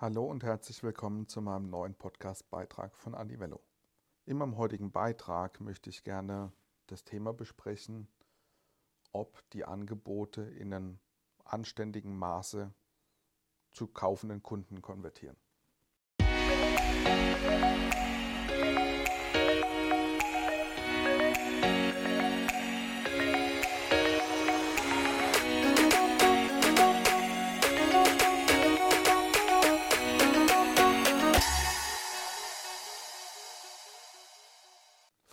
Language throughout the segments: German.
Hallo und herzlich willkommen zu meinem neuen Podcast-Beitrag von Anivello. In meinem heutigen Beitrag möchte ich gerne das Thema besprechen, ob die Angebote in einem anständigen Maße zu kaufenden Kunden konvertieren.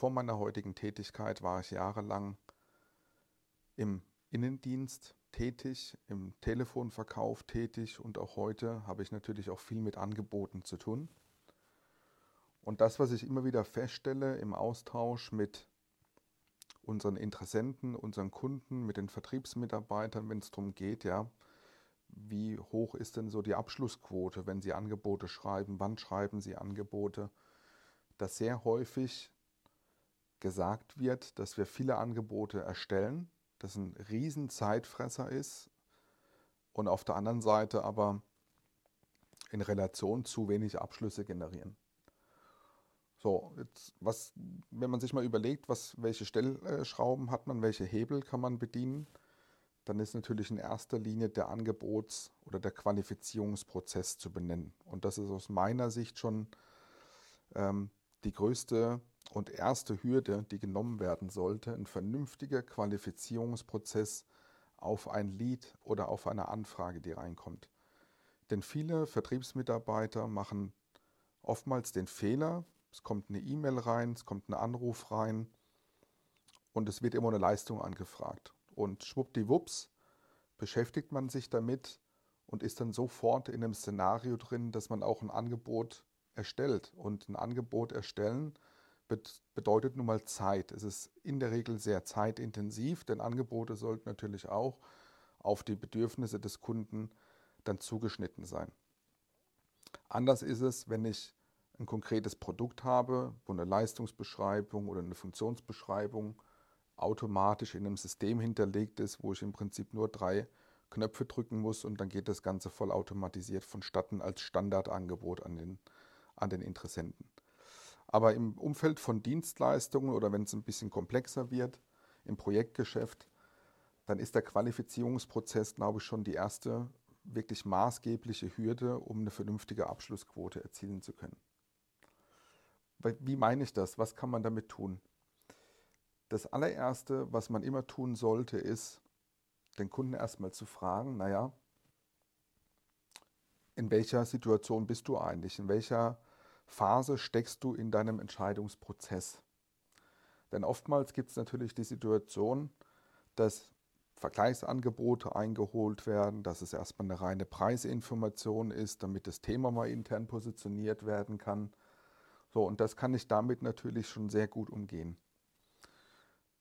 Vor meiner heutigen Tätigkeit war ich jahrelang im Innendienst tätig, im Telefonverkauf tätig und auch heute habe ich natürlich auch viel mit Angeboten zu tun. Und das, was ich immer wieder feststelle im Austausch mit unseren Interessenten, unseren Kunden, mit den Vertriebsmitarbeitern, wenn es darum geht, ja, wie hoch ist denn so die Abschlussquote, wenn Sie Angebote schreiben, wann schreiben Sie Angebote, dass sehr häufig gesagt wird, dass wir viele Angebote erstellen, das ein riesen Zeitfresser ist und auf der anderen Seite aber in Relation zu wenig Abschlüsse generieren. So, jetzt was, wenn man sich mal überlegt, was, welche Stellschrauben hat man, welche Hebel kann man bedienen, dann ist natürlich in erster Linie der Angebots- oder der Qualifizierungsprozess zu benennen. Und das ist aus meiner Sicht schon ähm, die größte und erste Hürde, die genommen werden sollte, ein vernünftiger Qualifizierungsprozess auf ein Lead oder auf eine Anfrage, die reinkommt. Denn viele Vertriebsmitarbeiter machen oftmals den Fehler, es kommt eine E-Mail rein, es kommt ein Anruf rein und es wird immer eine Leistung angefragt. Und schwuppdiwupps beschäftigt man sich damit und ist dann sofort in einem Szenario drin, dass man auch ein Angebot erstellt. Und ein Angebot erstellen bedeutet nun mal Zeit. Es ist in der Regel sehr zeitintensiv, denn Angebote sollten natürlich auch auf die Bedürfnisse des Kunden dann zugeschnitten sein. Anders ist es, wenn ich ein konkretes Produkt habe, wo eine Leistungsbeschreibung oder eine Funktionsbeschreibung automatisch in einem System hinterlegt ist, wo ich im Prinzip nur drei Knöpfe drücken muss und dann geht das Ganze vollautomatisiert vonstatten als Standardangebot an den, an den Interessenten. Aber im Umfeld von Dienstleistungen oder wenn es ein bisschen komplexer wird, im Projektgeschäft, dann ist der Qualifizierungsprozess, glaube ich, schon die erste wirklich maßgebliche Hürde, um eine vernünftige Abschlussquote erzielen zu können. Wie meine ich das? Was kann man damit tun? Das allererste, was man immer tun sollte, ist, den Kunden erstmal zu fragen, naja, in welcher Situation bist du eigentlich? In welcher Phase steckst du in deinem Entscheidungsprozess? Denn oftmals gibt es natürlich die Situation, dass Vergleichsangebote eingeholt werden, dass es erstmal eine reine Preisinformation ist, damit das Thema mal intern positioniert werden kann. So, und das kann ich damit natürlich schon sehr gut umgehen.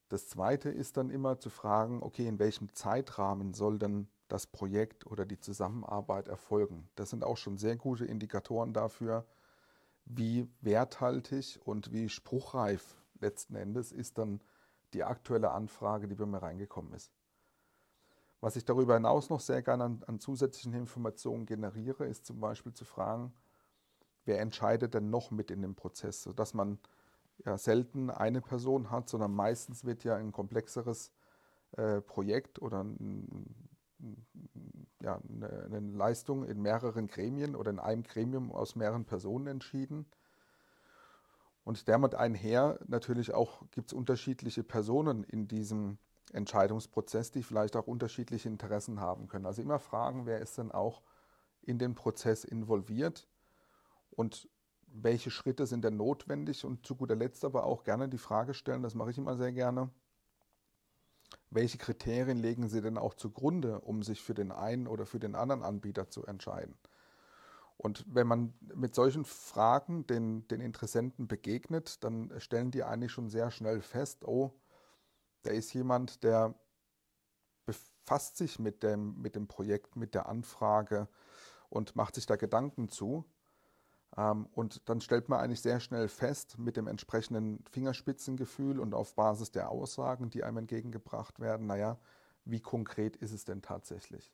Das zweite ist dann immer zu fragen, okay, in welchem Zeitrahmen soll denn das Projekt oder die Zusammenarbeit erfolgen? Das sind auch schon sehr gute Indikatoren dafür, wie werthaltig und wie spruchreif letzten Endes ist dann die aktuelle Anfrage, die bei mir reingekommen ist. Was ich darüber hinaus noch sehr gerne an, an, zusätzlichen Informationen generiere, ist zum Beispiel zu fragen, wer entscheidet denn noch mit in dem Prozess, sodass man ja selten eine Person hat, sondern meistens wird ja ein komplexeres äh, Projekt oder ein, ja, eine, eine Leistung in mehreren Gremien oder in einem Gremium aus mehreren Personen entschieden. Und damit einher natürlich auch gibt es unterschiedliche Personen in diesem Entscheidungsprozess, die vielleicht auch unterschiedliche Interessen haben können. Also immer fragen, wer ist denn auch in den Prozess involviert und welche Schritte sind denn notwendig und zu guter Letzt aber auch gerne die Frage stellen, das mache ich immer sehr gerne, welche Kriterien legen Sie denn auch zugrunde, um sich für den einen oder für den anderen Anbieter zu entscheiden? Und wenn man mit solchen Fragen den, den Interessenten begegnet, dann stellen die eigentlich schon sehr schnell fest, oh, da ist jemand, der befasst sich mit dem, mit dem Projekt, mit der Anfrage und macht sich da Gedanken zu. Ähm, und dann stellt man eigentlich sehr schnell fest mit dem entsprechenden Fingerspitzengefühl und auf Basis der Aussagen, die einem entgegengebracht werden, naja, wie konkret ist es denn tatsächlich?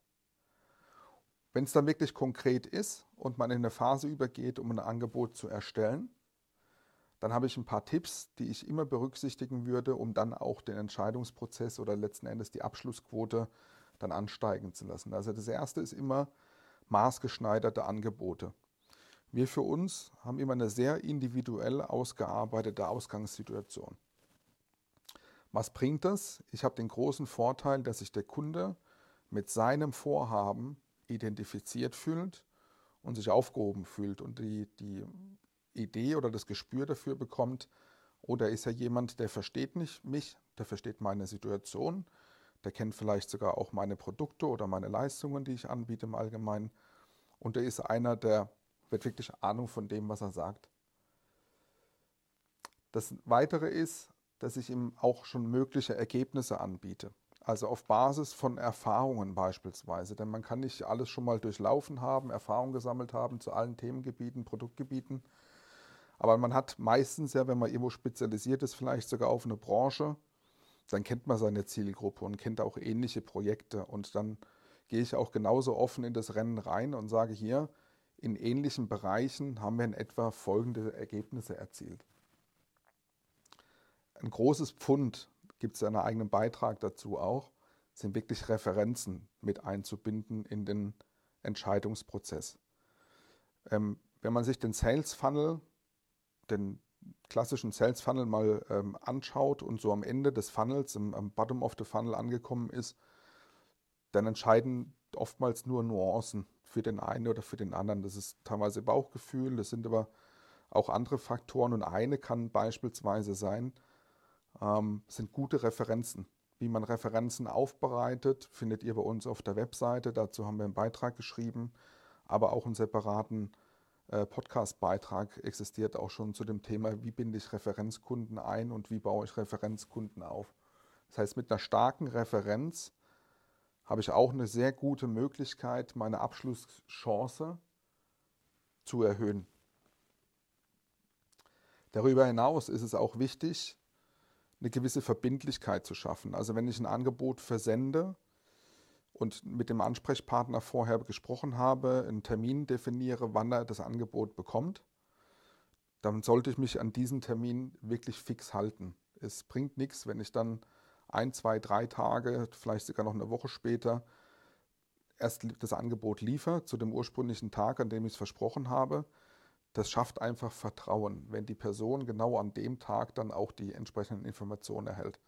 Wenn es dann wirklich konkret ist und man in eine Phase übergeht, um ein Angebot zu erstellen, dann habe ich ein paar Tipps, die ich immer berücksichtigen würde, um dann auch den Entscheidungsprozess oder letzten Endes die Abschlussquote dann ansteigen zu lassen. Also das erste ist immer maßgeschneiderte Angebote. Wir für uns haben immer eine sehr individuell ausgearbeitete Ausgangssituation. Was bringt das? Ich habe den großen Vorteil, dass sich der Kunde mit seinem Vorhaben identifiziert fühlt und sich aufgehoben fühlt und die, die Idee oder das Gespür dafür bekommt, oder ist er jemand, der versteht nicht mich, der versteht meine Situation, der kennt vielleicht sogar auch meine Produkte oder meine Leistungen, die ich anbiete im Allgemeinen. Und er ist einer, der wird wirklich Ahnung von dem, was er sagt. Das Weitere ist, dass ich ihm auch schon mögliche Ergebnisse anbiete. Also auf Basis von Erfahrungen beispielsweise. Denn man kann nicht alles schon mal durchlaufen haben, Erfahrung gesammelt haben zu allen Themengebieten, Produktgebieten. Aber man hat meistens ja, wenn man irgendwo spezialisiert ist, vielleicht sogar auf eine Branche, dann kennt man seine Zielgruppe und kennt auch ähnliche Projekte. Und dann gehe ich auch genauso offen in das Rennen rein und sage hier, in ähnlichen Bereichen haben wir in etwa folgende Ergebnisse erzielt. Ein großes Pfund, gibt es einen eigenen Beitrag dazu auch, sind wirklich Referenzen mit einzubinden in den Entscheidungsprozess. Ähm, wenn man sich den Sales Funnel, den klassischen Sales Funnel mal ähm, anschaut und so am Ende des Funnels, im, am Bottom of the Funnel angekommen ist, dann entscheiden oftmals nur Nuancen für den einen oder für den anderen. Das ist teilweise Bauchgefühl, das sind aber auch andere Faktoren und eine kann beispielsweise sein, ähm, sind gute Referenzen. Wie man Referenzen aufbereitet, findet ihr bei uns auf der Webseite. Dazu haben wir einen Beitrag geschrieben, aber auch einen separaten äh, Podcast-Beitrag existiert auch schon zu dem Thema, wie binde ich Referenzkunden ein und wie baue ich Referenzkunden auf. Das heißt, mit einer starken Referenz habe ich auch eine sehr gute Möglichkeit, meine Abschlusschance zu erhöhen. Darüber hinaus ist es auch wichtig, eine gewisse Verbindlichkeit zu schaffen. Also wenn ich ein Angebot versende und mit dem Ansprechpartner vorher gesprochen habe, einen Termin definiere, wann er das Angebot bekommt, dann sollte ich mich an diesen Termin wirklich fix halten. Es bringt nichts, wenn ich dann ein, zwei, drei Tage, vielleicht sogar noch eine Woche später erst das Angebot liefere zu dem ursprünglichen Tag, an dem ich es versprochen habe das schafft einfach Vertrauen, wenn die Person genau an dem Tag dann auch die entsprechenden Informationen erhält.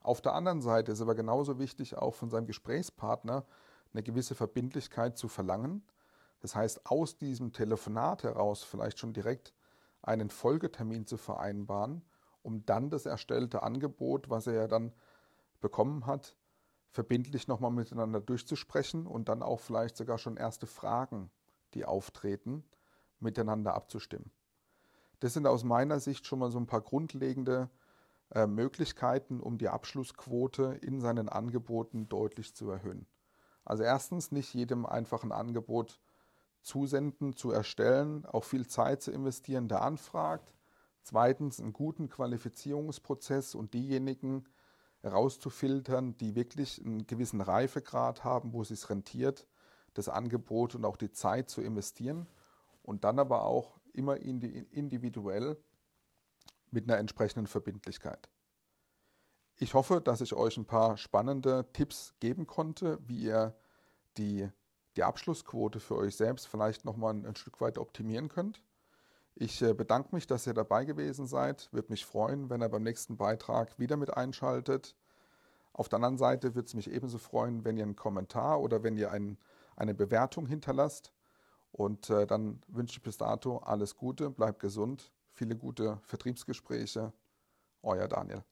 Auf der anderen Seite ist aber genauso wichtig, auch von seinem Gesprächspartner eine gewisse Verbindlichkeit zu verlangen. Das heißt, aus diesem Telefonat heraus vielleicht schon direkt einen Folgetermin zu vereinbaren, um dann das erstellte Angebot, was er ja dann bekommen hat, verbindlich nochmal miteinander durchzusprechen und dann auch vielleicht sogar schon erste Fragen, die auftreten, miteinander abzustimmen. Das sind aus meiner Sicht schon mal so ein paar grundlegende äh, Möglichkeiten, um die Abschlussquote in seinen Angeboten deutlich zu erhöhen. Also erstens nicht jedem einfach ein Angebot zusenden, zu erstellen, auch viel Zeit zu investieren, der anfragt. Zweitens einen guten Qualifizierungsprozess und diejenigen herauszufiltern, die wirklich einen gewissen Reifegrad haben, wo es sich rentiert, das Angebot und auch die Zeit zu investieren und dann aber auch immer individuell mit einer entsprechenden Verbindlichkeit. Ich hoffe, dass ich euch ein paar spannende Tipps geben konnte, wie ihr die, die Abschlussquote für euch selbst vielleicht nochmal ein, ein Stück weit optimieren könnt. Ich äh, bedanke mich, dass ihr dabei gewesen seid. Würde mich freuen, wenn ihr beim nächsten Beitrag wieder mit einschaltet. Auf der anderen Seite würde es mich ebenso freuen, wenn ihr einen Kommentar oder wenn ihr ein, eine Bewertung hinterlasst. Und äh, dann wünsche ich bis dato alles Gute, bleibt gesund, viele gute Vertriebsgespräche. Euer Daniel.